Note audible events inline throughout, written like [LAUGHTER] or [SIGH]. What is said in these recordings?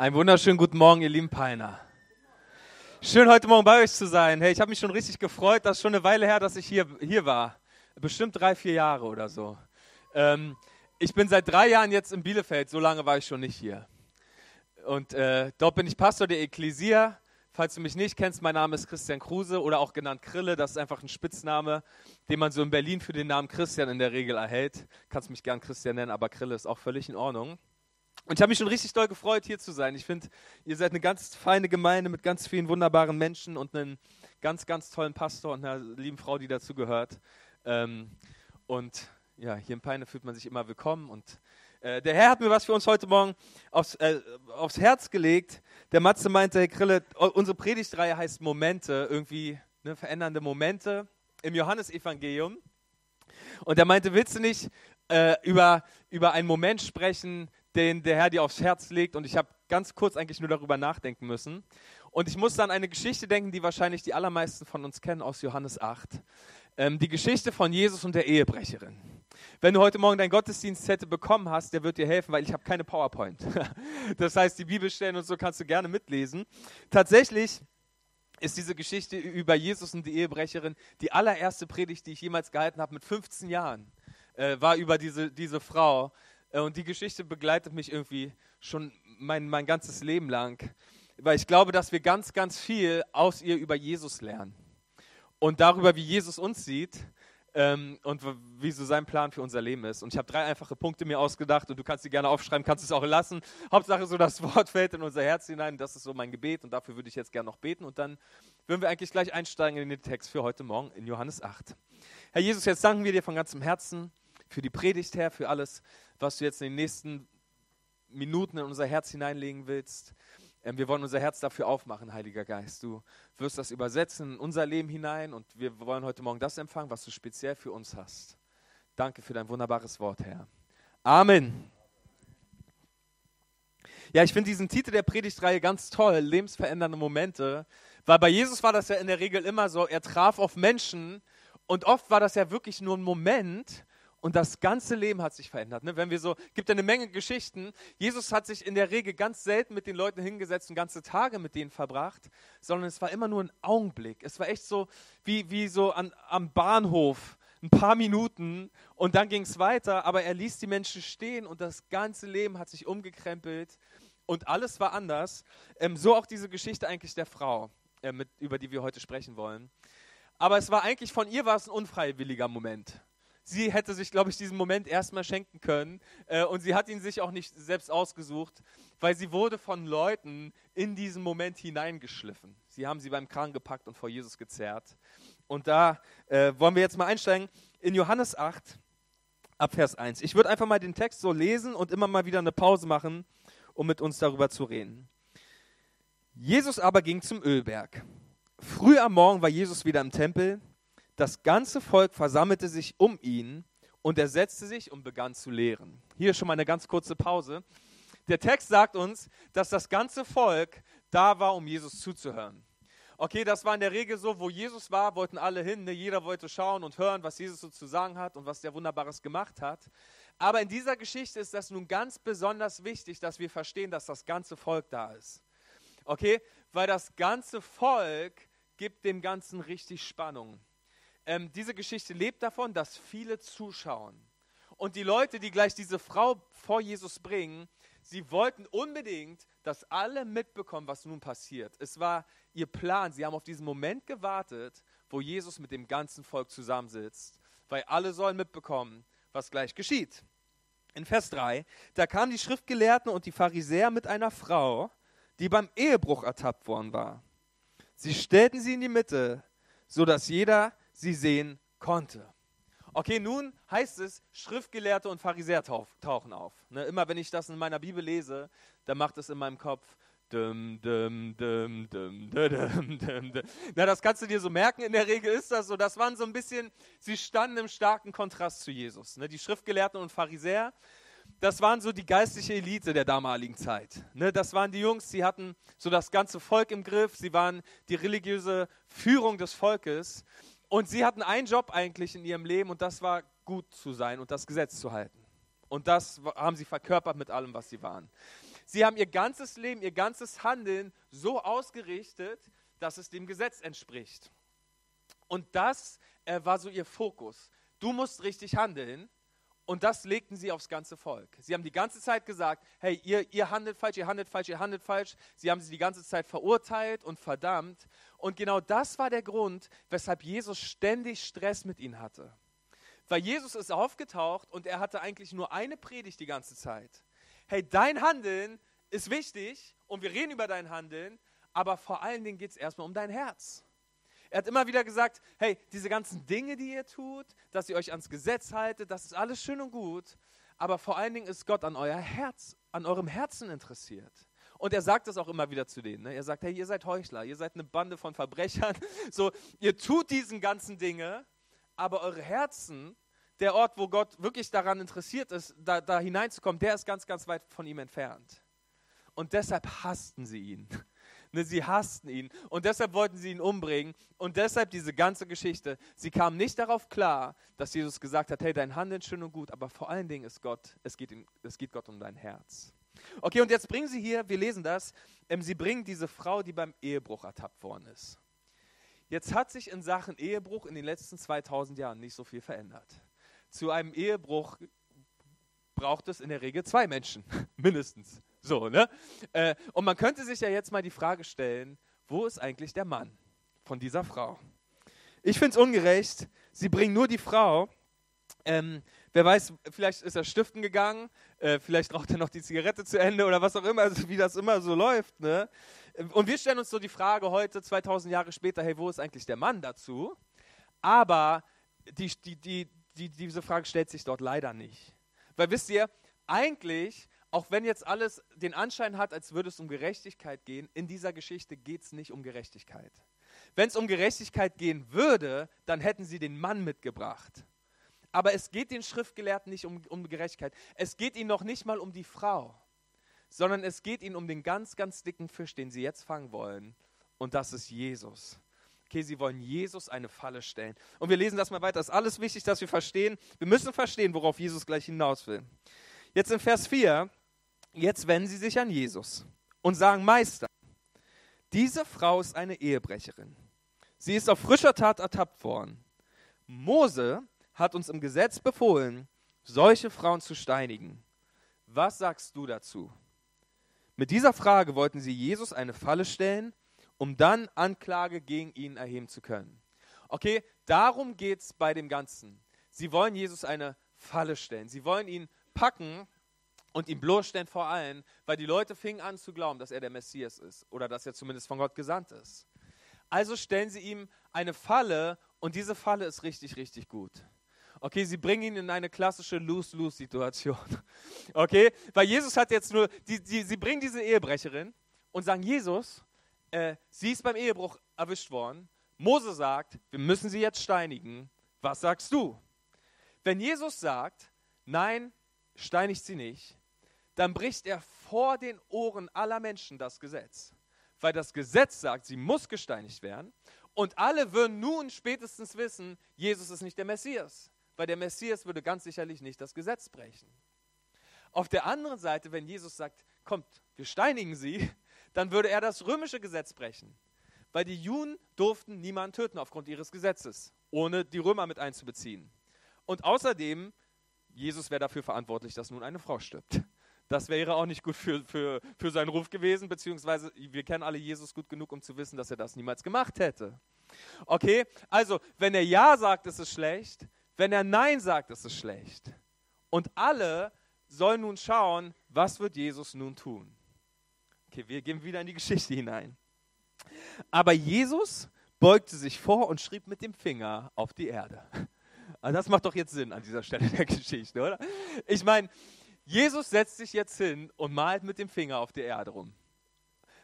Einen wunderschönen guten Morgen, ihr lieben Peiner. Schön, heute Morgen bei euch zu sein. Hey, ich habe mich schon richtig gefreut. Das ist schon eine Weile her, dass ich hier, hier war. Bestimmt drei, vier Jahre oder so. Ähm, ich bin seit drei Jahren jetzt in Bielefeld. So lange war ich schon nicht hier. Und äh, dort bin ich Pastor der Ekklesia. Falls du mich nicht kennst, mein Name ist Christian Kruse oder auch genannt Krille. Das ist einfach ein Spitzname, den man so in Berlin für den Namen Christian in der Regel erhält. Kannst mich gern Christian nennen, aber Krille ist auch völlig in Ordnung. Und ich habe mich schon richtig doll gefreut, hier zu sein. Ich finde, ihr seid eine ganz feine Gemeinde mit ganz vielen wunderbaren Menschen und einem ganz, ganz tollen Pastor und einer lieben Frau, die dazu gehört. Ähm, und ja, hier in Peine fühlt man sich immer willkommen. Und äh, der Herr hat mir was für uns heute Morgen aufs, äh, aufs Herz gelegt. Der Matze meinte, hey Krille, unsere Predigtreihe heißt Momente, irgendwie ne, verändernde Momente im Johannesevangelium. Und er meinte, willst du nicht äh, über, über einen Moment sprechen, den der Herr dir aufs Herz legt. Und ich habe ganz kurz eigentlich nur darüber nachdenken müssen. Und ich musste an eine Geschichte denken, die wahrscheinlich die allermeisten von uns kennen aus Johannes 8. Ähm, die Geschichte von Jesus und der Ehebrecherin. Wenn du heute Morgen deinen Gottesdienstzettel bekommen hast, der wird dir helfen, weil ich habe keine PowerPoint. [LAUGHS] das heißt, die Bibelstellen und so kannst du gerne mitlesen. Tatsächlich ist diese Geschichte über Jesus und die Ehebrecherin die allererste Predigt, die ich jemals gehalten habe mit 15 Jahren. Äh, war über diese, diese Frau, und die Geschichte begleitet mich irgendwie schon mein, mein ganzes Leben lang, weil ich glaube, dass wir ganz, ganz viel aus ihr über Jesus lernen und darüber, wie Jesus uns sieht ähm, und wie so sein Plan für unser Leben ist. Und ich habe drei einfache Punkte mir ausgedacht und du kannst sie gerne aufschreiben, kannst es auch lassen. Hauptsache so das [LAUGHS] Wort fällt in unser Herz hinein. Das ist so mein Gebet und dafür würde ich jetzt gerne noch beten und dann würden wir eigentlich gleich einsteigen in den Text für heute Morgen in Johannes 8. Herr Jesus, jetzt danken wir dir von ganzem Herzen für die Predigt, Herr, für alles, was du jetzt in den nächsten Minuten in unser Herz hineinlegen willst. Ähm, wir wollen unser Herz dafür aufmachen, Heiliger Geist. Du wirst das übersetzen in unser Leben hinein und wir wollen heute Morgen das empfangen, was du speziell für uns hast. Danke für dein wunderbares Wort, Herr. Amen. Ja, ich finde diesen Titel der Predigtreihe ganz toll, lebensverändernde Momente, weil bei Jesus war das ja in der Regel immer so, er traf auf Menschen und oft war das ja wirklich nur ein Moment und das ganze Leben hat sich verändert. Ne? Wenn wir so, gibt eine Menge Geschichten. Jesus hat sich in der Regel ganz selten mit den Leuten hingesetzt und ganze Tage mit denen verbracht, sondern es war immer nur ein Augenblick. Es war echt so wie, wie so an, am Bahnhof ein paar Minuten und dann ging es weiter, aber er ließ die Menschen stehen und das ganze Leben hat sich umgekrempelt und alles war anders. Ähm, so auch diese Geschichte eigentlich der Frau, äh, mit, über die wir heute sprechen wollen. Aber es war eigentlich von ihr war es ein unfreiwilliger Moment sie hätte sich, glaube ich, diesen Moment erstmal schenken können. Äh, und sie hat ihn sich auch nicht selbst ausgesucht, weil sie wurde von Leuten in diesen Moment hineingeschliffen. Sie haben sie beim Kran gepackt und vor Jesus gezerrt. Und da äh, wollen wir jetzt mal einsteigen in Johannes 8, ab Vers 1. Ich würde einfach mal den Text so lesen und immer mal wieder eine Pause machen, um mit uns darüber zu reden. Jesus aber ging zum Ölberg. Früh am Morgen war Jesus wieder im Tempel das ganze Volk versammelte sich um ihn und er setzte sich und begann zu lehren. Hier schon mal eine ganz kurze Pause. Der Text sagt uns, dass das ganze Volk da war, um Jesus zuzuhören. Okay, das war in der Regel so, wo Jesus war, wollten alle hin. Ne? Jeder wollte schauen und hören, was Jesus so zu sagen hat und was der Wunderbares gemacht hat. Aber in dieser Geschichte ist das nun ganz besonders wichtig, dass wir verstehen, dass das ganze Volk da ist. Okay, weil das ganze Volk gibt dem Ganzen richtig Spannung ähm, diese Geschichte lebt davon, dass viele zuschauen. Und die Leute, die gleich diese Frau vor Jesus bringen, sie wollten unbedingt, dass alle mitbekommen, was nun passiert. Es war ihr Plan. Sie haben auf diesen Moment gewartet, wo Jesus mit dem ganzen Volk zusammensitzt, weil alle sollen mitbekommen, was gleich geschieht. In Vers 3, da kamen die Schriftgelehrten und die Pharisäer mit einer Frau, die beim Ehebruch ertappt worden war. Sie stellten sie in die Mitte, so dass jeder sie sehen konnte. Okay, nun heißt es, Schriftgelehrte und Pharisäer tauchen auf. Ne, immer wenn ich das in meiner Bibel lese, dann macht es in meinem Kopf Dum, dum, dum, dum, dum, dum, dum. Na, das kannst du dir so merken. In der Regel ist das so. Das waren so ein bisschen, sie standen im starken Kontrast zu Jesus. Ne, die Schriftgelehrten und Pharisäer, das waren so die geistliche Elite der damaligen Zeit. Ne, das waren die Jungs, die hatten so das ganze Volk im Griff. Sie waren die religiöse Führung des Volkes. Und sie hatten einen Job eigentlich in ihrem Leben und das war gut zu sein und das Gesetz zu halten. Und das haben sie verkörpert mit allem, was sie waren. Sie haben ihr ganzes Leben, ihr ganzes Handeln so ausgerichtet, dass es dem Gesetz entspricht. Und das äh, war so ihr Fokus. Du musst richtig handeln. Und das legten sie aufs ganze Volk. Sie haben die ganze Zeit gesagt, hey, ihr, ihr handelt falsch, ihr handelt falsch, ihr handelt falsch. Sie haben sie die ganze Zeit verurteilt und verdammt. Und genau das war der Grund, weshalb Jesus ständig Stress mit ihnen hatte. Weil Jesus ist aufgetaucht und er hatte eigentlich nur eine Predigt die ganze Zeit. Hey, dein Handeln ist wichtig und wir reden über dein Handeln, aber vor allen Dingen geht es erstmal um dein Herz. Er hat immer wieder gesagt, hey, diese ganzen Dinge, die ihr tut, dass ihr euch ans Gesetz haltet, das ist alles schön und gut, aber vor allen Dingen ist Gott an euer Herz, an eurem Herzen interessiert. Und er sagt das auch immer wieder zu denen. Ne? Er sagt, hey, ihr seid Heuchler, ihr seid eine Bande von Verbrechern. [LAUGHS] So, ihr tut diesen ganzen Dinge, aber eure Herzen, der Ort, wo Gott wirklich daran interessiert ist, da, da hineinzukommen, der ist ganz, ganz weit von ihm entfernt. Und deshalb hassten sie ihn. Ne, sie hassten ihn und deshalb wollten sie ihn umbringen. Und deshalb diese ganze Geschichte. Sie kamen nicht darauf klar, dass Jesus gesagt hat, hey, dein Handeln schön und gut, aber vor allen Dingen ist Gott, es geht, in, es geht Gott um dein Herz. Okay, und jetzt bringen sie hier, wir lesen das, ähm, sie bringen diese Frau, die beim Ehebruch ertappt worden ist. Jetzt hat sich in Sachen Ehebruch in den letzten 2000 Jahren nicht so viel verändert. Zu einem Ehebruch braucht es in der Regel zwei Menschen, [LAUGHS] mindestens. So, ne? Äh, und man könnte sich ja jetzt mal die Frage stellen, wo ist eigentlich der Mann von dieser Frau? Ich finde es ungerecht. Sie bringen nur die Frau. Ähm, wer weiß, vielleicht ist er stiften gegangen, äh, vielleicht raucht er noch die Zigarette zu Ende oder was auch immer, also wie das immer so läuft. Ne? Und wir stellen uns so die Frage heute, 2000 Jahre später, hey, wo ist eigentlich der Mann dazu? Aber die, die, die, die, diese Frage stellt sich dort leider nicht. Weil wisst ihr, eigentlich auch wenn jetzt alles den Anschein hat, als würde es um Gerechtigkeit gehen, in dieser Geschichte geht es nicht um Gerechtigkeit. Wenn es um Gerechtigkeit gehen würde, dann hätten sie den Mann mitgebracht. Aber es geht den Schriftgelehrten nicht um, um Gerechtigkeit. Es geht ihnen noch nicht mal um die Frau, sondern es geht ihnen um den ganz, ganz dicken Fisch, den sie jetzt fangen wollen. Und das ist Jesus. Okay, sie wollen Jesus eine Falle stellen. Und wir lesen das mal weiter. Es ist alles wichtig, dass wir verstehen. Wir müssen verstehen, worauf Jesus gleich hinaus will. Jetzt in Vers 4 Jetzt wenden sie sich an Jesus und sagen, Meister, diese Frau ist eine Ehebrecherin. Sie ist auf frischer Tat ertappt worden. Mose hat uns im Gesetz befohlen, solche Frauen zu steinigen. Was sagst du dazu? Mit dieser Frage wollten sie Jesus eine Falle stellen, um dann Anklage gegen ihn erheben zu können. Okay, darum geht es bei dem Ganzen. Sie wollen Jesus eine Falle stellen. Sie wollen ihn packen und ihn bloßstellen vor allen, weil die Leute fingen an zu glauben, dass er der Messias ist oder dass er zumindest von Gott gesandt ist. Also stellen sie ihm eine Falle und diese Falle ist richtig, richtig gut. Okay, sie bringen ihn in eine klassische Lose-Lose-Situation. [LAUGHS] Okay, weil Jesus hat jetzt nur, die, die, sie bringen diese Ehebrecherin und sagen, Jesus, äh, sie ist beim Ehebruch erwischt worden. Mose sagt, wir müssen sie jetzt steinigen. Was sagst du? Wenn Jesus sagt, nein, steinigt sie nicht, dann bricht er vor den Ohren aller Menschen das Gesetz. Weil das Gesetz sagt, sie muss gesteinigt werden. Und alle würden nun spätestens wissen, Jesus ist nicht der Messias. Weil der Messias würde ganz sicherlich nicht das Gesetz brechen. Auf der anderen Seite, wenn Jesus sagt, kommt, wir steinigen sie, [LAUGHS] dann würde er das römische Gesetz brechen. Weil die Juden durften niemanden töten aufgrund ihres Gesetzes, ohne die Römer mit einzubeziehen. Und außerdem, Jesus wäre dafür verantwortlich, dass nun eine Frau stirbt. Das wäre auch nicht gut für, für, für seinen Ruf gewesen, beziehungsweise wir kennen alle Jesus gut genug, um zu wissen, dass er das niemals gemacht hätte. Okay, also wenn er Ja sagt, ist es schlecht. Wenn er Nein sagt, ist es schlecht. Und alle sollen nun schauen, was wird Jesus nun tun. Okay, wir gehen wieder in die Geschichte hinein. Aber Jesus beugte sich vor und schrieb mit dem Finger auf die Erde. Also das macht doch jetzt Sinn an dieser Stelle der Geschichte, oder? Ich meine, Jesus setzt sich jetzt hin und malt mit dem Finger auf die Erde rum.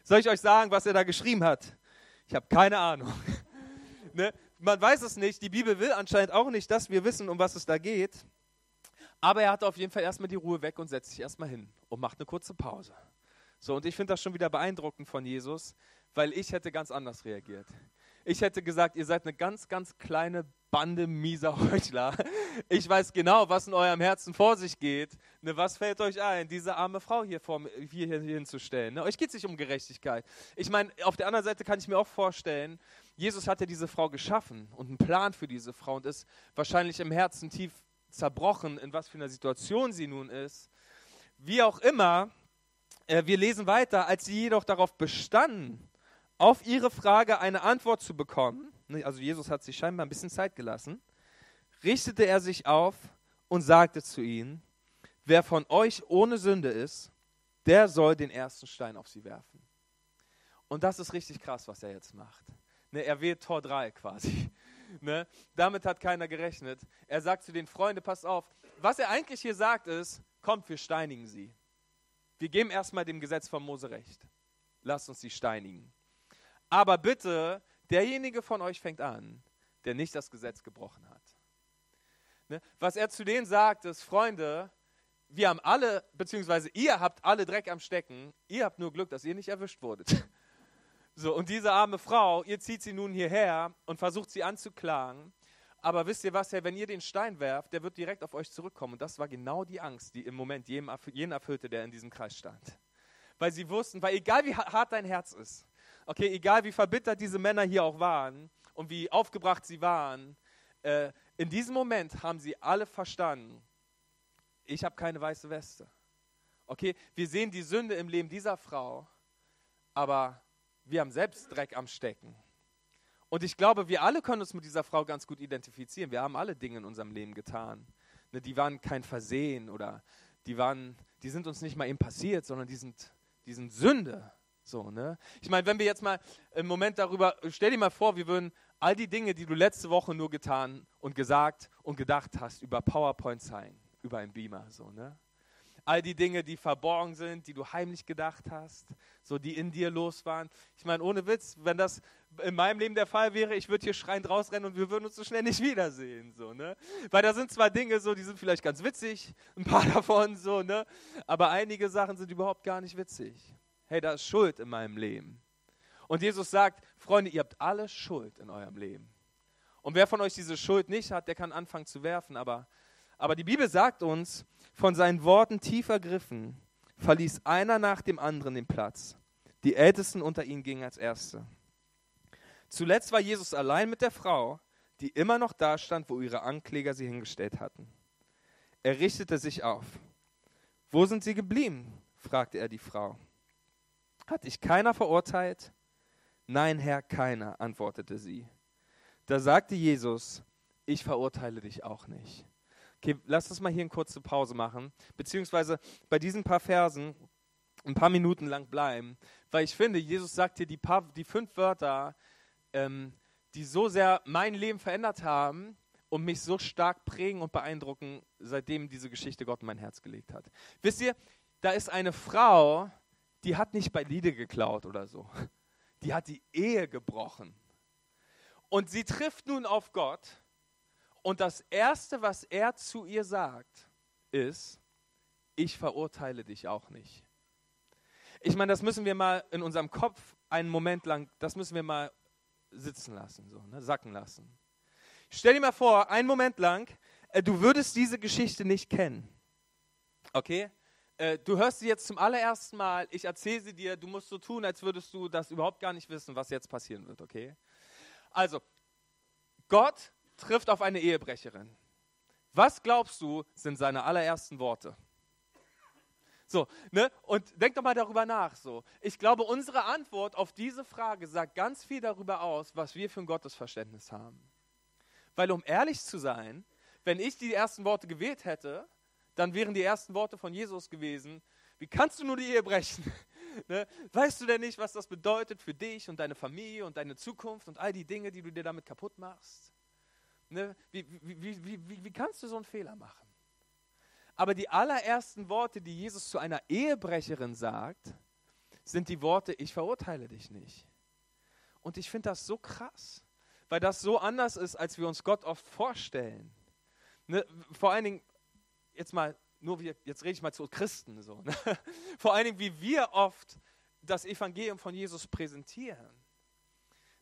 Soll ich euch sagen, was er da geschrieben hat? Ich habe keine Ahnung. [LAUGHS] ne? Man weiß es nicht. Die Bibel will anscheinend auch nicht, dass wir wissen, um was es da geht. Aber er hat auf jeden Fall erstmal die Ruhe weg und setzt sich erstmal hin und macht eine kurze Pause. So, und ich finde das schon wieder beeindruckend von Jesus, weil ich hätte ganz anders reagiert. Ich hätte gesagt, ihr seid eine ganz, ganz kleine Bande mieser Heuchler. Ich weiß genau, was in eurem Herzen vor sich geht. Ne, was fällt euch ein, diese arme Frau hier, vor, hier, hier hinzustellen? Ne, euch geht es nicht um Gerechtigkeit. Ich meine, auf der anderen Seite kann ich mir auch vorstellen, Jesus hat ja diese Frau geschaffen und einen Plan für diese Frau und ist wahrscheinlich im Herzen tief zerbrochen, in was für einer Situation sie nun ist. Wie auch immer, äh, wir lesen weiter, als sie jedoch darauf bestanden, auf ihre Frage eine Antwort zu bekommen, ne, also Jesus hat sich scheinbar ein bisschen Zeit gelassen, richtete er sich auf und sagte zu ihnen, wer von euch ohne Sünde ist, der soll den ersten Stein auf sie werfen. Und das ist richtig krass, was er jetzt macht. Ne, er wählt Tor 3 quasi. [LAUGHS] Ne? Damit hat keiner gerechnet. Er sagt zu den Freunden, passt auf, was er eigentlich hier sagt ist, kommt, wir steinigen sie. Wir geben erstmal dem Gesetz von Mose recht. Lasst uns sie steinigen. Aber bitte, derjenige von euch fängt an, der nicht das Gesetz gebrochen hat. Ne? Was er zu denen sagt, ist, Freunde, wir haben alle, beziehungsweise ihr habt alle Dreck am Stecken, ihr habt nur Glück, dass ihr nicht erwischt wurdet. [LAUGHS] So, und diese arme Frau, ihr zieht sie nun hierher und versucht sie anzuklagen. Aber wisst ihr was, Herr, wenn ihr den Stein werft, der wird direkt auf euch zurückkommen. Und das war genau die Angst, die im Moment jeden erfüllte, der in diesem Kreis stand. Weil sie wussten, weil egal wie hart dein Herz ist, okay, egal wie verbittert diese Männer hier auch waren und wie aufgebracht sie waren, äh, in diesem Moment haben sie alle verstanden, ich habe keine weiße Weste. Okay, wir sehen die Sünde im Leben dieser Frau, aber wir haben selbst Dreck am Stecken. Und ich glaube, wir alle können uns mit dieser Frau ganz gut identifizieren. Wir haben alle Dinge in unserem Leben getan. Ne, die waren kein Versehen oder die, waren, die sind uns nicht mal eben passiert, sondern die sind, die sind Sünde. So, ne? Ich meine, wenn wir jetzt mal im Moment darüber, stell dir mal vor, wir würden all die Dinge, die du letzte Woche nur getan und gesagt und gedacht hast, über PowerPoint zeigen, über ein Beamer. So, ne? all die Dinge, die verborgen sind, die du heimlich gedacht hast, so die in dir los waren. Ich meine, ohne Witz, wenn das in meinem Leben der Fall wäre, ich würde hier schreiend rausrennen und wir würden uns so schnell nicht wiedersehen, so, ne? Weil da sind zwar Dinge so, die sind vielleicht ganz witzig, ein paar [LAUGHS] davon so, ne? Aber einige Sachen sind überhaupt gar nicht witzig. Hey, da ist Schuld in meinem Leben. Und Jesus sagt, Freunde, ihr habt alle Schuld in eurem Leben. Und wer von euch diese Schuld nicht hat, der kann anfangen zu werfen, aber aber die Bibel sagt uns, von seinen Worten tief ergriffen, verließ einer nach dem anderen den Platz. Die Ältesten unter ihnen gingen als Erste. Zuletzt war Jesus allein mit der Frau, die immer noch da stand, wo ihre Ankläger sie hingestellt hatten. Er richtete sich auf. Wo sind sie geblieben? fragte er die Frau. Hat dich keiner verurteilt? Nein, Herr, keiner, antwortete sie. Da sagte Jesus, ich verurteile dich auch nicht. Okay, lass uns mal hier eine kurze Pause machen, beziehungsweise bei diesen paar Versen ein paar Minuten lang bleiben, weil ich finde, Jesus sagt hier die, paar, die fünf Wörter, ähm, die so sehr mein Leben verändert haben und mich so stark prägen und beeindrucken, seitdem diese Geschichte Gott in mein Herz gelegt hat. Wisst ihr, da ist eine Frau, die hat nicht bei Liede geklaut oder so. Die hat die Ehe gebrochen. Und sie trifft nun auf Gott und das Erste, was er zu ihr sagt, ist, ich verurteile dich auch nicht. Ich meine, das müssen wir mal in unserem Kopf einen Moment lang, das müssen wir mal sitzen lassen, so, ne, sacken lassen. Stell dir mal vor, einen Moment lang, äh, du würdest diese Geschichte nicht kennen. Okay? Äh, du hörst sie jetzt zum allerersten Mal, ich erzähle sie dir, du musst so tun, als würdest du das überhaupt gar nicht wissen, was jetzt passieren wird, okay? Also, Gott trifft auf eine Ehebrecherin. Was glaubst du, sind seine allerersten Worte? So, ne? Und denk doch mal darüber nach. So. Ich glaube, unsere Antwort auf diese Frage sagt ganz viel darüber aus, was wir für ein Gottesverständnis haben. Weil, um ehrlich zu sein, wenn ich die ersten Worte gewählt hätte, dann wären die ersten Worte von Jesus gewesen: Wie kannst du nur die Ehe brechen? [LAUGHS] ne? Weißt du denn nicht, was das bedeutet für dich und deine Familie und deine Zukunft und all die Dinge, die du dir damit kaputt machst? Ne? Wie, wie, wie, wie kannst du so einen Fehler machen? Aber die allerersten Worte, die Jesus zu einer Ehebrecherin sagt, sind die Worte, ich verurteile dich nicht. Und ich finde das so krass, weil das so anders ist, als wir uns Gott oft vorstellen. Ne? Vor allen Dingen, jetzt mal, nur wir, jetzt rede ich mal zu Christen so. Ne? [LAUGHS] Vor allen Dingen, wie wir oft das Evangelium von Jesus präsentieren.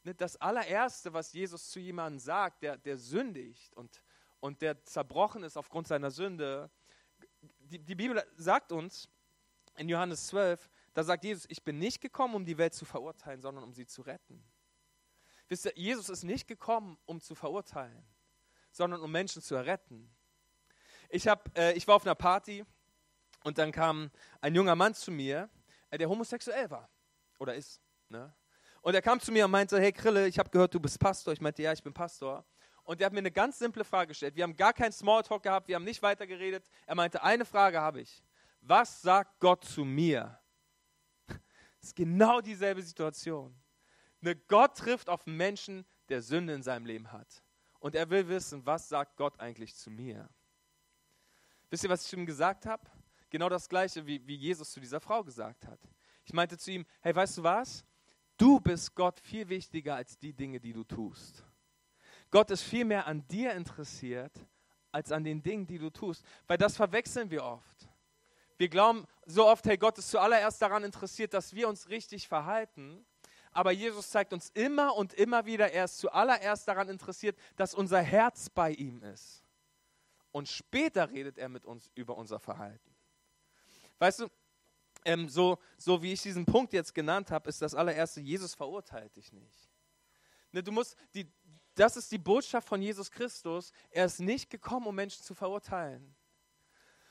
ne, das allererste, was Jesus zu jemandem sagt, der, der sündigt und, und der zerbrochen ist aufgrund seiner Sünde, die, die Bibel sagt uns in Johannes 12, da sagt Jesus, ich bin nicht gekommen, um die Welt zu verurteilen, sondern um sie zu retten. Wisst ihr, Jesus ist nicht gekommen, um zu verurteilen, sondern um Menschen zu erretten. Ich, hab, äh, ich war auf einer Party und dann kam ein junger Mann zu mir, äh, der homosexuell war oder ist. Ne? Und er kam zu mir und meinte, hey Krille, ich habe gehört, du bist Pastor. Ich meinte, ja, ich bin Pastor. Und er hat mir eine ganz simple Frage gestellt. Wir haben gar keinen Smalltalk gehabt, wir haben nicht weitergeredet. Er meinte, eine Frage habe ich. Was sagt Gott zu mir? Das [LAUGHS] ist genau dieselbe Situation. Ne, Gott trifft auf einen Menschen, der Sünde in seinem Leben hat. Und er will wissen, was sagt Gott eigentlich zu mir? Wisst ihr, was ich ihm gesagt habe? Genau das gleiche, wie, wie Jesus zu dieser Frau gesagt hat. Ich meinte zu ihm, hey, weißt du was? Du bist Gott viel wichtiger als die Dinge, die du tust. Gott ist viel mehr an dir interessiert, als an den Dingen, die du tust. Weil das verwechseln wir oft. Wir glauben so oft, hey, Gott ist zuallererst daran interessiert, dass wir uns richtig verhalten. Aber Jesus zeigt uns immer und immer wieder, er ist zuallererst daran interessiert, dass unser Herz bei ihm ist. Und später redet er mit uns über unser Verhalten. Weißt du, ähm, so, so wie ich diesen Punkt jetzt genannt habe, ist das allererste, Jesus verurteilt dich nicht. Ne, du musst, die, das ist die Botschaft von Jesus Christus. Er ist nicht gekommen, um Menschen zu verurteilen.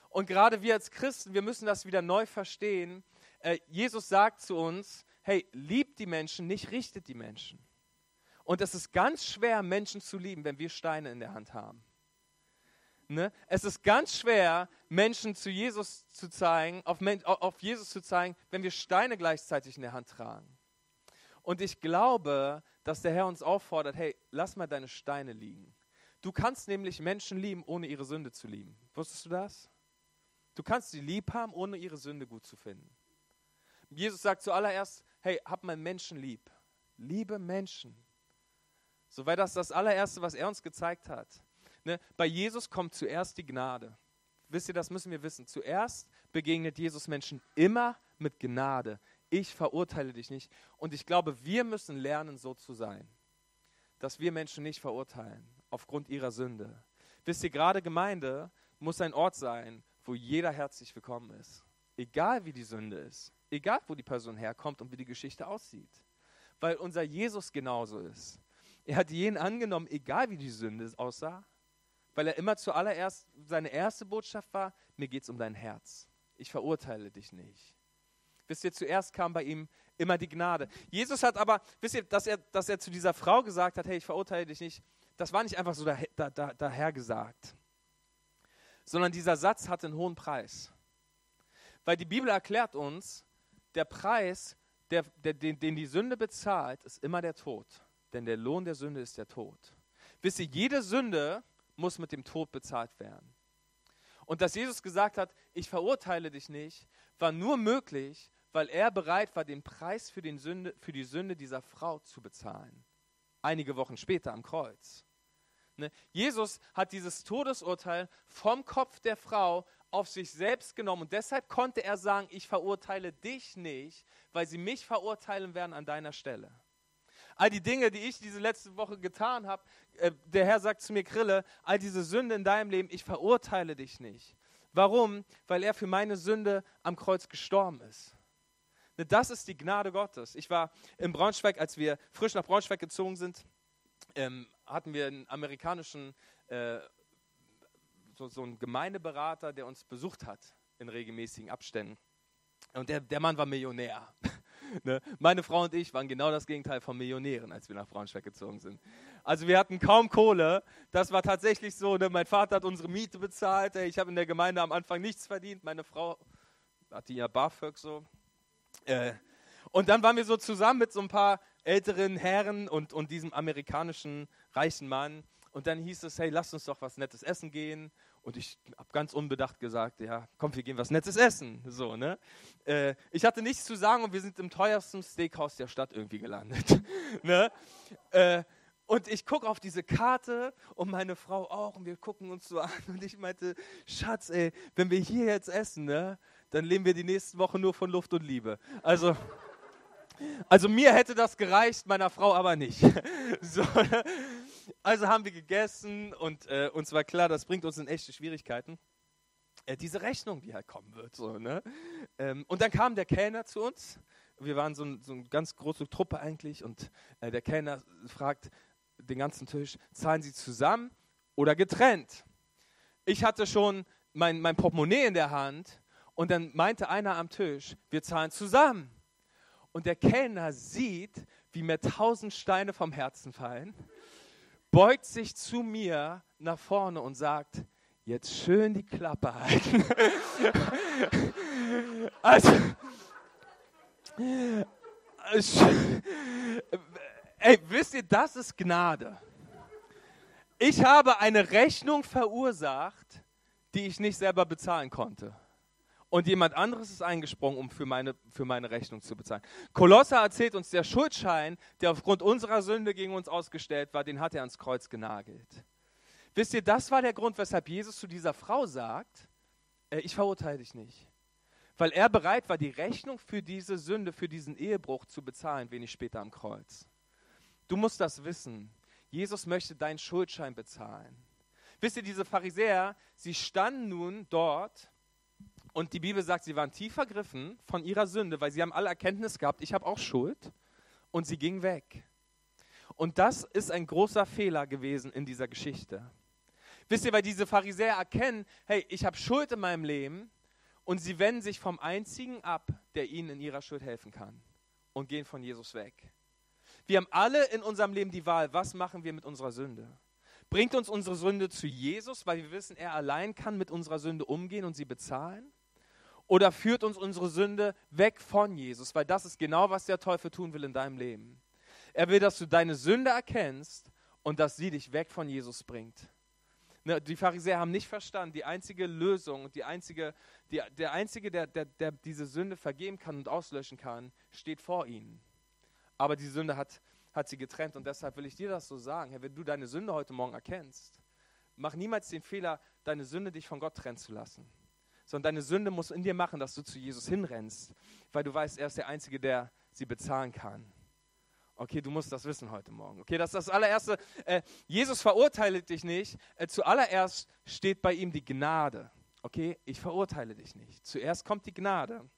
Und gerade wir als Christen, wir müssen das wieder neu verstehen. Äh, Jesus sagt zu uns, hey, liebt die Menschen, nicht richtet die Menschen. Und es ist ganz schwer, Menschen zu lieben, wenn wir Steine in der Hand haben. Ne? Es ist ganz schwer, Menschen zu Jesus zu zeigen, auf, auf Jesus zu zeigen, wenn wir Steine gleichzeitig in der Hand tragen. Und ich glaube, dass der Herr uns auffordert, hey, lass mal deine Steine liegen. Du kannst nämlich Menschen lieben, ohne ihre Sünde zu lieben. Wusstest du das? Du kannst sie lieb haben, ohne ihre Sünde gut zu finden. Jesus sagt zuallererst, hey, hab mal Menschen lieb. Liebe Menschen. So wäre das das allererste, was er uns gezeigt hat. Ne? Bei Jesus kommt zuerst die Gnade. Wisst ihr, das müssen wir wissen. Zuerst begegnet Jesus Menschen immer mit Gnade. Ich verurteile dich nicht. Und ich glaube, wir müssen lernen, so zu sein. Dass wir Menschen nicht verurteilen aufgrund ihrer Sünde. Wisst ihr, gerade Gemeinde muss ein Ort sein, wo jeder herzlich willkommen ist. Egal wie die Sünde ist. Egal wo die Person herkommt und wie die Geschichte aussieht. Weil unser Jesus genauso ist. Er hat jeden angenommen, egal wie die Sünde aussah. Weil er immer zuallererst, seine erste Botschaft war, mir geht es um dein Herz. Ich verurteile dich nicht. Wisst ihr, zuerst kam bei ihm immer die Gnade. Jesus hat aber, wisst ihr, dass er, dass er zu dieser Frau gesagt hat, hey, ich verurteile dich nicht, das war nicht einfach so daher, da, da, daher gesagt sondern dieser Satz hat einen hohen Preis. Weil die Bibel erklärt uns, der Preis, der, der, den, den die Sünde bezahlt, ist immer der Tod. Denn der Lohn der Sünde ist der Tod. Wisst ihr, jede Sünde muss mit dem Tod bezahlt werden. Und dass Jesus gesagt hat, ich verurteile dich nicht, war nur möglich, weil er bereit war, den Preis für, den Sünde, für die Sünde dieser Frau zu bezahlen. Einige Wochen später am Kreuz. Ne? Jesus hat dieses Todesurteil vom Kopf der Frau auf sich selbst genommen und deshalb konnte er sagen, ich verurteile dich nicht, weil sie mich verurteilen werden an deiner Stelle. All die Dinge, die ich diese letzte Woche getan habe, äh, der Herr sagt zu mir, Krille, all diese Sünde in deinem Leben, ich verurteile dich nicht. Warum? Weil er für meine Sünde am Kreuz gestorben ist. Ne, das ist die Gnade Gottes. Ich war in Braunschweig, als wir frisch nach Braunschweig gezogen sind, ähm, hatten wir einen amerikanischen, äh, so, so einen Gemeindeberater, der uns besucht hat in regelmäßigen Abständen. Und der, der Mann war Millionär. [LAUGHS] ne? Meine Frau und ich waren genau das Gegenteil von Millionären, als wir nach Braunschweig gezogen sind. Also wir hatten kaum Kohle. Das war tatsächlich so. Ne? Mein Vater hat unsere Miete bezahlt. Ich habe in der Gemeinde am Anfang nichts verdient. Meine Frau hatte ihr BAföG so. Äh, und dann waren wir so zusammen mit so ein paar älteren Herren und, und diesem amerikanischen reichen Mann. Und dann hieß es, hey, lass uns doch was Nettes essen gehen. Und ich habe ganz unbedacht gesagt, ja, komm, wir gehen was Nettes essen. So, ne? Äh, ich hatte nichts zu sagen und wir sind im teuersten Steakhouse der Stadt irgendwie gelandet. [LAUGHS] ne? Äh, und ich gucke auf diese Karte und meine Frau auch und wir gucken uns so an und ich meinte, Schatz, ey, wenn wir hier jetzt essen, ne, dann leben wir die nächsten Wochen nur von Luft und Liebe. Also Also mir hätte das gereicht, meiner Frau aber nicht. [LAUGHS] So, ne? Also haben wir gegessen und äh, uns war klar, das bringt uns in echte Schwierigkeiten. Äh, diese Rechnung, die halt kommen wird. So, ne? Ähm, und dann kam der Kellner zu uns. Wir waren so, so eine ganz große Truppe eigentlich und äh, der Kellner fragt den ganzen Tisch, zahlen Sie zusammen oder getrennt? Ich hatte schon mein, mein Portemonnaie in der Hand und dann meinte einer am Tisch, wir zahlen zusammen. Und der Kellner sieht, wie mir tausend Steine vom Herzen fallen, beugt sich zu mir nach vorne und sagt, jetzt schön die Klappe halten. [LAUGHS] also, ey, wisst ihr, das ist Gnade. Ich habe eine Rechnung verursacht, die ich nicht selber bezahlen konnte und jemand anderes ist eingesprungen, um für meine, für meine Rechnung zu bezahlen. Kolosser erzählt uns, der Schuldschein, der aufgrund unserer Sünde gegen uns ausgestellt war, den hat er ans Kreuz genagelt. Wisst ihr, das war der Grund, weshalb Jesus zu dieser Frau sagt, äh, ich verurteile dich nicht. Weil er bereit war, die Rechnung für diese Sünde, für diesen Ehebruch zu bezahlen, wenig später am Kreuz. Du musst das wissen. Jesus möchte deinen Schuldschein bezahlen. Wisst ihr, diese Pharisäer, sie standen nun dort und die Bibel sagt, sie waren tief vergriffen von ihrer Sünde, weil sie haben alle Erkenntnis gehabt, ich habe auch Schuld. Und sie ging weg. Und das ist ein großer Fehler gewesen in dieser Geschichte. Wisst ihr, weil diese Pharisäer erkennen, hey, ich habe Schuld in meinem Leben und sie wenden sich vom Einzigen ab, der ihnen in ihrer Schuld helfen kann und gehen von Jesus weg. Wir haben alle in unserem Leben die Wahl, was machen wir mit unserer Sünde? Bringt uns unsere Sünde zu Jesus, weil wir wissen, er allein kann mit unserer Sünde umgehen und sie bezahlen? Oder führt uns unsere Sünde weg von Jesus? Weil das ist genau, was der Teufel tun will in deinem Leben. Er will, dass du deine Sünde erkennst und dass sie dich weg von Jesus bringt. Ne, die Pharisäer haben nicht verstanden, die einzige Lösung, die einzige, die, der Einzige, der, der, der diese Sünde vergeben kann und auslöschen kann, steht vor ihnen. Aber die Sünde hat, hat sie getrennt und deshalb will ich dir das so sagen. Herr, wenn du deine Sünde heute Morgen erkennst, mach niemals den Fehler, deine Sünde dich von Gott trennen zu lassen sondern deine Sünde muss in dir machen, dass du zu Jesus hinrennst, weil du weißt, er ist der Einzige, der sie bezahlen kann. Okay, du musst das wissen heute Morgen. Okay, das ist das allererste. Äh, Jesus verurteilt dich nicht. Äh, zuallererst steht bei ihm die Gnade. Okay, ich verurteile dich nicht. Zuerst kommt die Gnade.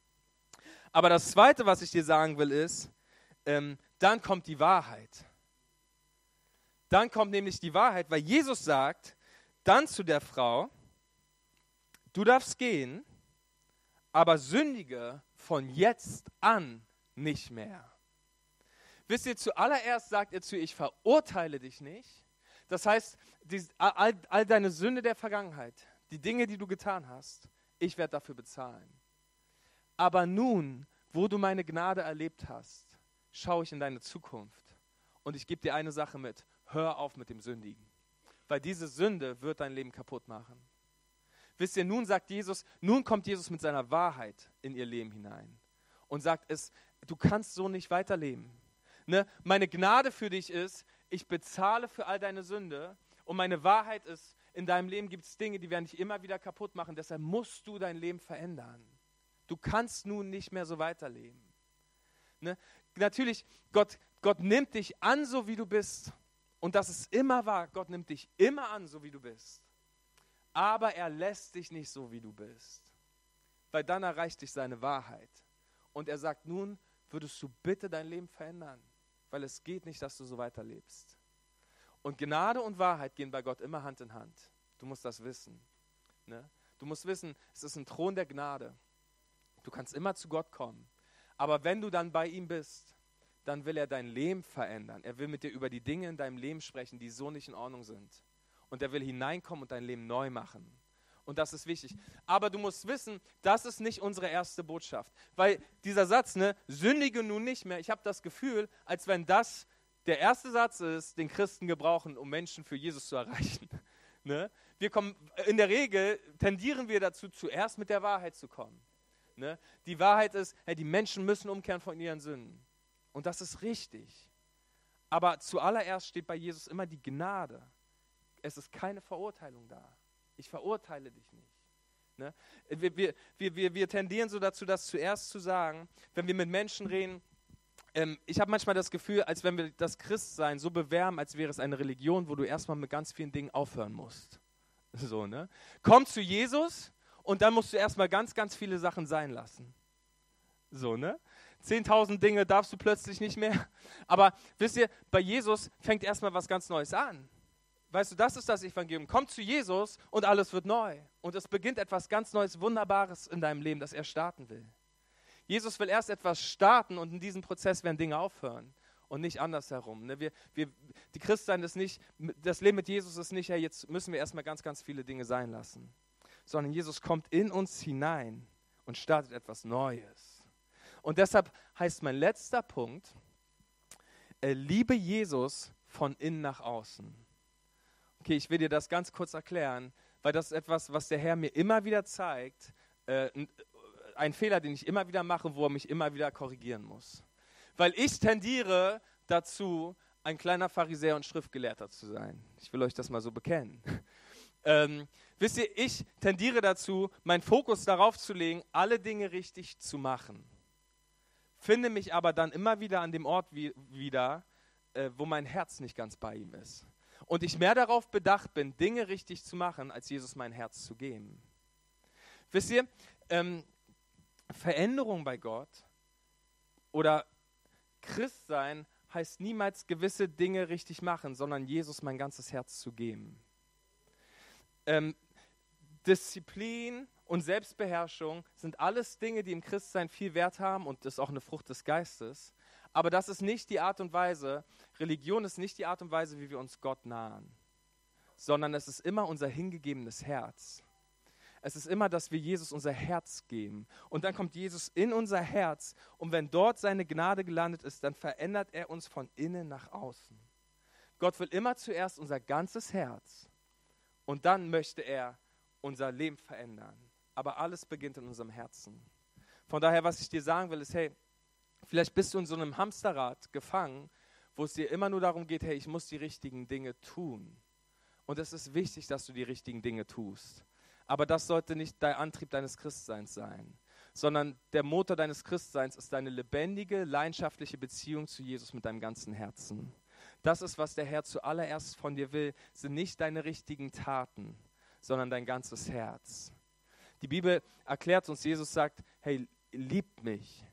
Aber das Zweite, was ich dir sagen will, ist, ähm, dann kommt die Wahrheit. Dann kommt nämlich die Wahrheit, weil Jesus sagt dann zu der Frau, Du darfst gehen, aber sündige von jetzt an nicht mehr. Wisst ihr, zuallererst sagt er zu ich verurteile dich nicht. Das heißt, die, all, all deine Sünde der Vergangenheit, die Dinge, die du getan hast, ich werde dafür bezahlen. Aber nun, wo du meine Gnade erlebt hast, schaue ich in deine Zukunft und ich gebe dir eine Sache mit. Hör auf mit dem Sündigen. Weil diese Sünde wird dein Leben kaputt machen. Wisst ihr, nun sagt Jesus, nun kommt Jesus mit seiner Wahrheit in ihr Leben hinein und sagt es, du kannst so nicht weiterleben. Ne? Meine Gnade für dich ist, ich bezahle für all deine Sünde und meine Wahrheit ist, in deinem Leben gibt es Dinge, die werden dich immer wieder kaputt machen, deshalb musst du dein Leben verändern. Du kannst nun nicht mehr so weiterleben. Ne? Natürlich, Gott, Gott nimmt dich an, so wie du bist. Und das ist immer wahr. Gott nimmt dich immer an, so wie du bist aber er lässt dich nicht so, wie du bist, weil dann erreicht dich seine Wahrheit. Und er sagt, nun würdest du bitte dein Leben verändern, weil es geht nicht, dass du so weiterlebst. Und Gnade und Wahrheit gehen bei Gott immer Hand in Hand. Du musst das wissen. Ne? Du musst wissen, es ist ein Thron der Gnade. Du kannst immer zu Gott kommen. Aber wenn du dann bei ihm bist, dann will er dein Leben verändern. Er will mit dir über die Dinge in deinem Leben sprechen, die so nicht in Ordnung sind und er will hineinkommen und dein Leben neu machen. Und das ist wichtig. Aber du musst wissen, das ist nicht unsere erste Botschaft. Weil dieser Satz, ne, sündige nun nicht mehr, ich habe das Gefühl, als wenn das der erste Satz ist, den Christen gebrauchen, um Menschen für Jesus zu erreichen. [LAUGHS] Ne? Wir kommen, in der Regel tendieren wir dazu, zuerst mit der Wahrheit zu kommen. Ne? Die Wahrheit ist, hey, die Menschen müssen umkehren von ihren Sünden. Und das ist richtig. Aber zuallererst steht bei Jesus immer die Gnade es ist keine Verurteilung da. Ich verurteile dich nicht. Ne? Wir, wir, wir, wir, tendieren so dazu, das zuerst zu sagen, wenn wir mit Menschen reden, ähm, ich habe manchmal das Gefühl, als wenn wir das Christsein so bewerben, als wäre es eine Religion, wo du erstmal mit ganz vielen Dingen aufhören musst. [LAUGHS] So, ne? Komm zu Jesus und dann musst du erstmal ganz, ganz viele Sachen sein lassen. So, ne? 10.000 Dinge darfst du plötzlich nicht mehr. [LAUGHS] Aber wisst ihr, bei Jesus fängt erstmal was ganz Neues an. Weißt du, das ist das Evangelium. Komm zu Jesus und alles wird neu. Und es beginnt etwas ganz Neues, Wunderbares in deinem Leben, das er starten will. Jesus will erst etwas starten und in diesem Prozess werden Dinge aufhören und nicht andersherum. Ne? Wir, wir, die Christsein ist nicht, das Leben mit Jesus ist nicht, ja, jetzt müssen wir erstmal ganz, ganz viele Dinge sein lassen, sondern Jesus kommt in uns hinein und startet etwas Neues. Und deshalb heißt mein letzter Punkt, äh, liebe Jesus von innen nach außen. Okay, ich will dir das ganz kurz erklären, weil das ist etwas, was der Herr mir immer wieder zeigt. Äh, ein Fehler, den ich immer wieder mache, wo er mich immer wieder korrigieren muss. Weil ich tendiere dazu, ein kleiner Pharisäer und Schriftgelehrter zu sein. Ich will euch das mal so bekennen. [LAUGHS] Ähm, wisst ihr, ich tendiere dazu, meinen Fokus darauf zu legen, alle Dinge richtig zu machen. Finde mich aber dann immer wieder an dem Ort wie, wieder, äh, wo mein Herz nicht ganz bei ihm ist und ich mehr darauf bedacht bin, Dinge richtig zu machen, als Jesus mein Herz zu geben. Wisst ihr, ähm, Veränderung bei Gott oder Christsein heißt niemals gewisse Dinge richtig machen, sondern Jesus mein ganzes Herz zu geben. Ähm, Disziplin und Selbstbeherrschung sind alles Dinge, die im Christsein viel Wert haben und das ist auch eine Frucht des Geistes. Aber das ist nicht die Art und Weise, Religion ist nicht die Art und Weise, wie wir uns Gott nahen, sondern es ist immer unser hingegebenes Herz. Es ist immer, dass wir Jesus unser Herz geben. Und dann kommt Jesus in unser Herz und wenn dort seine Gnade gelandet ist, dann verändert er uns von innen nach außen. Gott will immer zuerst unser ganzes Herz und dann möchte er unser Leben verändern. Aber alles beginnt in unserem Herzen. Von daher, was ich dir sagen will, ist, hey, Vielleicht bist du in so einem Hamsterrad gefangen, wo es dir immer nur darum geht, hey, ich muss die richtigen Dinge tun. Und es ist wichtig, dass du die richtigen Dinge tust. Aber das sollte nicht der Antrieb deines Christseins sein, sondern der Motor deines Christseins ist deine lebendige, leidenschaftliche Beziehung zu Jesus mit deinem ganzen Herzen. Das ist, was der Herr zuallererst von dir will, sind nicht deine richtigen Taten, sondern dein ganzes Herz. Die Bibel erklärt uns, Jesus sagt, hey, liebt mich,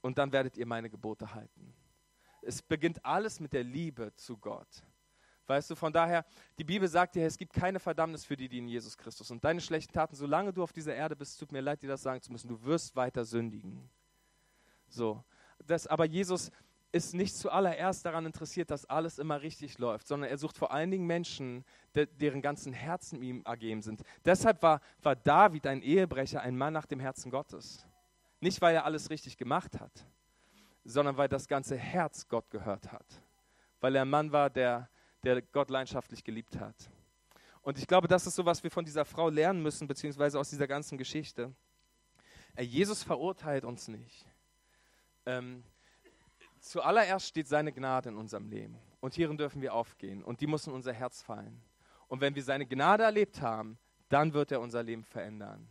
und dann werdet ihr meine Gebote halten. Es beginnt alles mit der Liebe zu Gott. Weißt du, von daher, die Bibel sagt dir, es gibt keine Verdammnis für die, die in Jesus Christus. Und deine schlechten Taten, solange du auf dieser Erde bist, tut mir leid, dir das sagen zu müssen, du wirst weiter sündigen. So. Das, aber Jesus ist nicht zuallererst daran interessiert, dass alles immer richtig läuft, sondern er sucht vor allen Dingen Menschen, de, deren ganzen Herzen ihm ergeben sind. Deshalb war, war David ein Ehebrecher, ein Mann nach dem Herzen Gottes. Nicht, weil er alles richtig gemacht hat, sondern weil das ganze Herz Gott gehört hat. Weil er ein Mann war, der, der Gott leidenschaftlich geliebt hat. Und ich glaube, das ist so, was wir von dieser Frau lernen müssen, beziehungsweise aus dieser ganzen Geschichte. Jesus verurteilt uns nicht. Ähm, zuallererst steht seine Gnade in unserem Leben. Und hierin dürfen wir aufgehen. Und die muss in unser Herz fallen. Und wenn wir seine Gnade erlebt haben, dann wird er unser Leben verändern.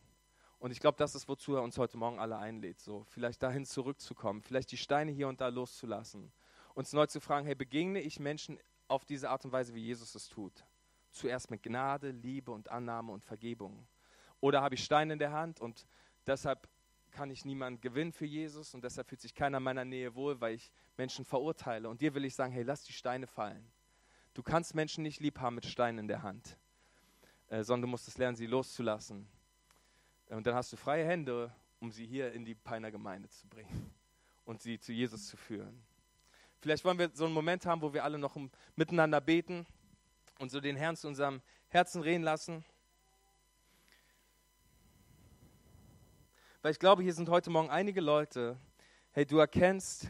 Und ich glaube, das ist, wozu er uns heute Morgen alle einlädt, so vielleicht dahin zurückzukommen, vielleicht die Steine hier und da loszulassen, uns neu zu fragen, hey, begegne ich Menschen auf diese Art und Weise, wie Jesus es tut? Zuerst mit Gnade, Liebe und Annahme und Vergebung. Oder habe ich Steine in der Hand und deshalb kann ich niemanden gewinnen für Jesus und deshalb fühlt sich keiner meiner Nähe wohl, weil ich Menschen verurteile. Und dir will ich sagen, hey, lass die Steine fallen. Du kannst Menschen nicht lieb haben mit Steinen in der Hand, äh, sondern du musst es lernen, sie loszulassen und dann hast du freie Hände, um sie hier in die Peiner Gemeinde zu bringen und sie zu Jesus zu führen. Vielleicht wollen wir so einen Moment haben, wo wir alle noch miteinander beten und so den Herrn zu unserem Herzen reden lassen. Weil ich glaube, hier sind heute Morgen einige Leute, hey, du erkennst,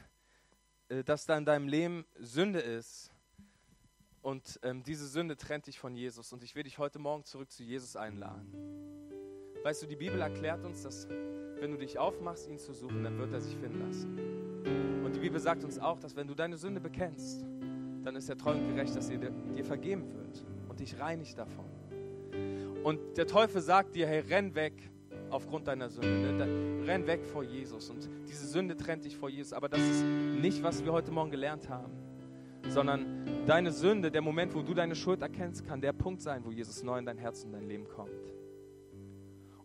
äh, dass da in deinem Leben Sünde ist und ähm, diese Sünde trennt dich von Jesus und ich will dich heute Morgen zurück zu Jesus einladen. Weißt du, die Bibel erklärt uns, dass wenn du dich aufmachst, ihn zu suchen, dann wird er sich finden lassen. Und die Bibel sagt uns auch, dass wenn du deine Sünde bekennst, dann ist er treu und gerecht, dass er dir vergeben wird und dich reinigt davon. Und der Teufel sagt dir, hey, renn weg aufgrund deiner Sünde. Renn weg vor Jesus. Und diese Sünde trennt dich vor Jesus. Aber das ist nicht, was wir heute Morgen gelernt haben, sondern deine Sünde, der Moment, wo du deine Schuld erkennst, kann der Punkt sein, wo Jesus neu in dein Herz und dein Leben kommt.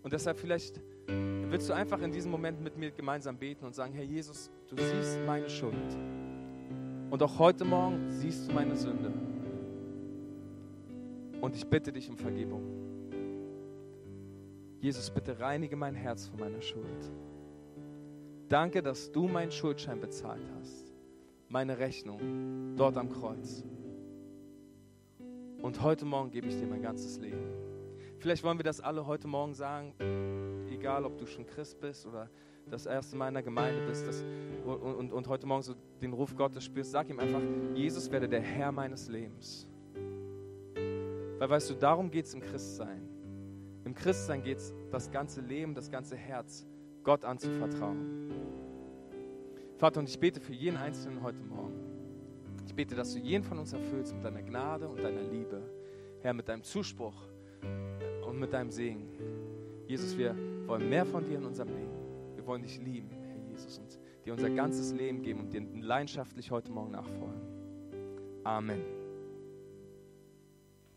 Und deshalb vielleicht willst du einfach in diesem Moment mit mir gemeinsam beten und sagen, Herr Jesus, du siehst meine Schuld. Und auch heute Morgen siehst du meine Sünde. Und ich bitte dich um Vergebung. Jesus, bitte reinige mein Herz von meiner Schuld. Danke, dass du meinen Schuldschein bezahlt hast. Meine Rechnung dort am Kreuz. Und heute Morgen gebe ich dir mein ganzes Leben. Vielleicht wollen wir das alle heute Morgen sagen, egal ob du schon Christ bist oder das erste Mal in der Gemeinde bist das, und, und, und heute Morgen so den Ruf Gottes spürst, sag ihm einfach, Jesus werde der Herr meines Lebens. Weil weißt du, darum geht es im Christsein. Im Christsein geht es das ganze Leben, das ganze Herz Gott anzuvertrauen. Vater, und ich bete für jeden Einzelnen heute Morgen. Ich bete, dass du jeden von uns erfüllst mit deiner Gnade und deiner Liebe. Herr, mit deinem Zuspruch und mit deinem Segen. Jesus, wir wollen mehr von dir in unserem Leben. Wir wollen dich lieben, Herr Jesus, und dir unser ganzes Leben geben und dir leidenschaftlich heute Morgen nachfolgen. Amen.